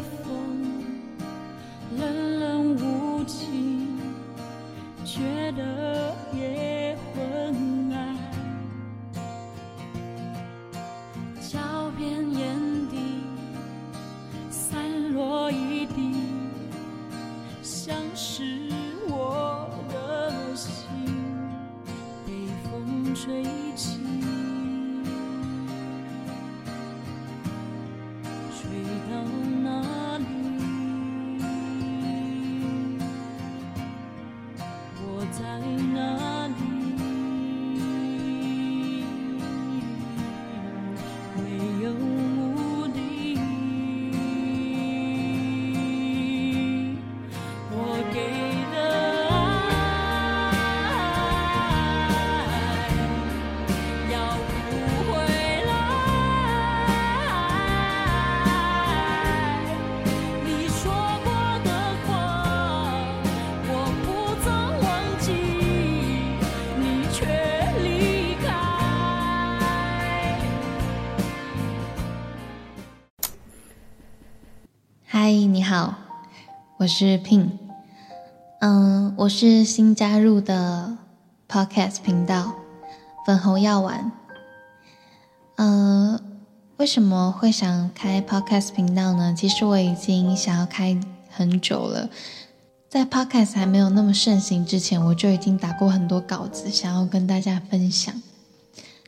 the phone. 嗨，你好，我是 Pin，嗯，我是新加入的 Podcast 频道粉红药丸。呃，为什么会想开 Podcast 频道呢？其实我已经想要开很久了，在 Podcast 还没有那么盛行之前，我就已经打过很多稿子，想要跟大家分享，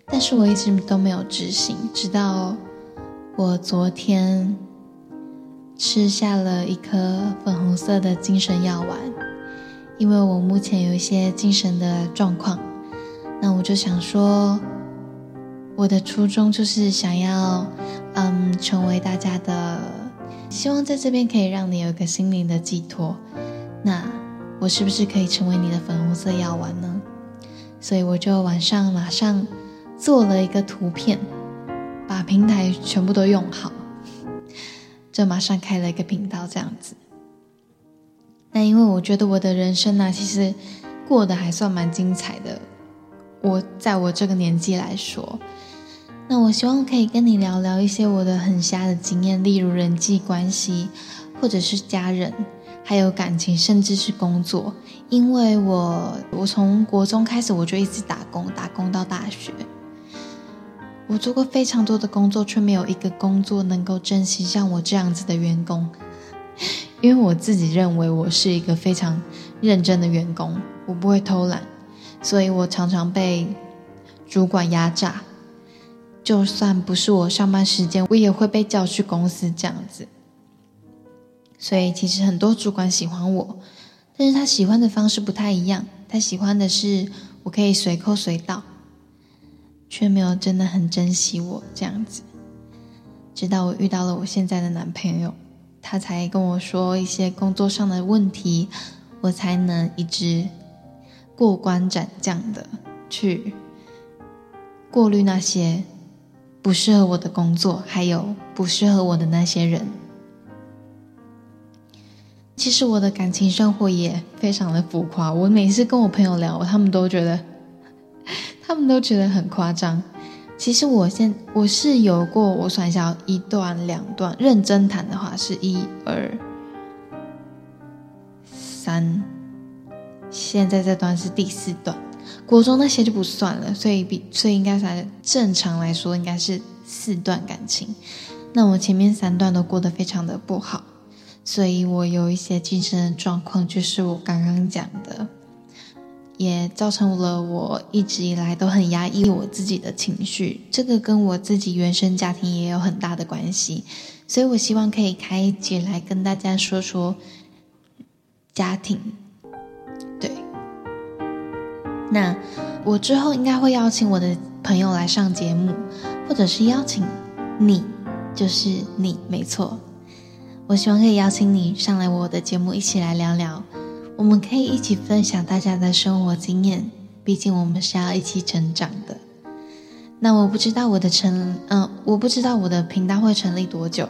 但是我一直都没有执行，直到我昨天。吃下了一颗粉红色的精神药丸，因为我目前有一些精神的状况，那我就想说，我的初衷就是想要，嗯，成为大家的，希望在这边可以让你有一个心灵的寄托。那我是不是可以成为你的粉红色药丸呢？所以我就晚上马上做了一个图片，把平台全部都用好。就马上开了一个频道，这样子。那因为我觉得我的人生呢、其实过得还算蛮精彩的。我在我这个年纪来说，那我希望可以跟你聊聊一些我的很瞎的经验，例如人际关系，或者是家人，还有感情，甚至是工作。因为我我从国中开始我就一直打工，打工到大学。我做过非常多的工作，却没有一个工作能够珍惜像我这样子的员工。因为我自己认为我是一个非常认真的员工，我不会偷懒，所以我常常被主管压榨。就算不是我上班时间，我也会被叫去公司这样子。所以其实很多主管喜欢我，但是他喜欢的方式不太一样。他喜欢的是我可以随扣随到。却没有真的很珍惜我这样子，直到我遇到了我现在的男朋友，他才跟我说一些工作上的问题，我才能一直过关斩将的去过滤那些不适合我的工作，还有不适合我的那些人。其实我的感情生活也非常的浮夸，我每次跟我朋友聊，他们都觉得。他们都觉得很夸张。其实我现我是有过，我算一下，一段、两段，认真谈的话是一二三，现在这段是第四段。国中那些就不算了，所以比所以应该算正常来说应该是四段感情。那我前面三段都过得非常的不好，所以我有一些精神的状况，就是我刚刚讲的。也造成了我一直以来都很压抑我自己的情绪，这个跟我自己原生家庭也有很大的关系，所以我希望可以开一集来跟大家说说家庭。对，那我之后应该会邀请我的朋友来上节目，或者是邀请你，就是你，没错，我希望可以邀请你上来我的节目，一起来聊聊。我们可以一起分享大家的生活经验，毕竟我们是要一起成长的。那我不知道我的成，嗯，我不知道我的频道会成立多久。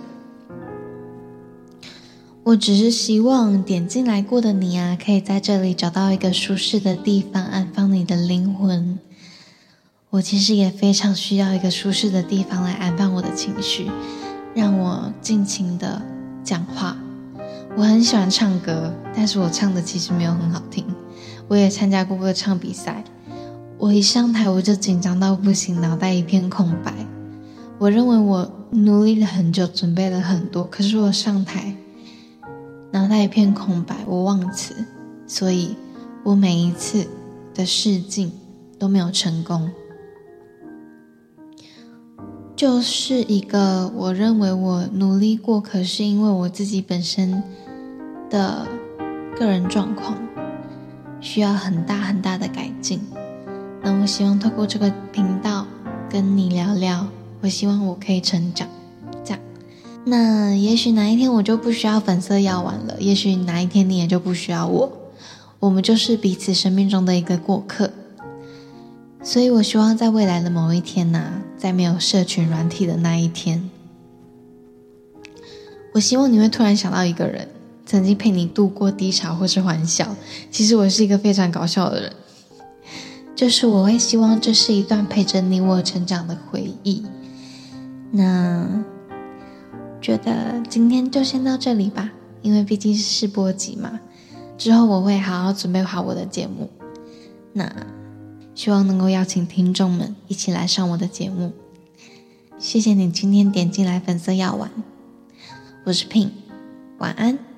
我只是希望点进来过的你啊，可以在这里找到一个舒适的地方，安放你的灵魂。我其实也非常需要一个舒适的地方来安放我的情绪，让我尽情的讲话。我很喜欢唱歌，但是我唱的其实没有很好听。我也参加过歌唱比赛。我一上台我就紧张到不行，脑袋一片空白。我认为我努力了很久，准备了很多，可是我上台脑袋一片空白，我忘词，所以我每一次的试镜都没有成功。就是一个我认为我努力过，可是因为我自己本身的个人状况需要很大很大的改进。那我希望透过这个频道跟你聊聊，我希望我可以成长。这样，那也许哪一天我就不需要粉色药丸了，也许哪一天你也就不需要我，我们就是彼此生命中的一个过客。所以，我希望在未来的某一天呐，在没有社群软体的那一天，我希望你会突然想到一个人，曾经陪你度过低潮或是欢笑。其实我是一个非常搞笑的人，就是我会希望这是一段陪着你我成长的回忆。那觉得今天就先到这里吧，因为毕竟是试播集嘛，之后我会好好准备好我的节目。那。希望能够邀请听众们一起来上我的节目。谢谢你今天点进来粉色药丸，我是 Pink，晚安。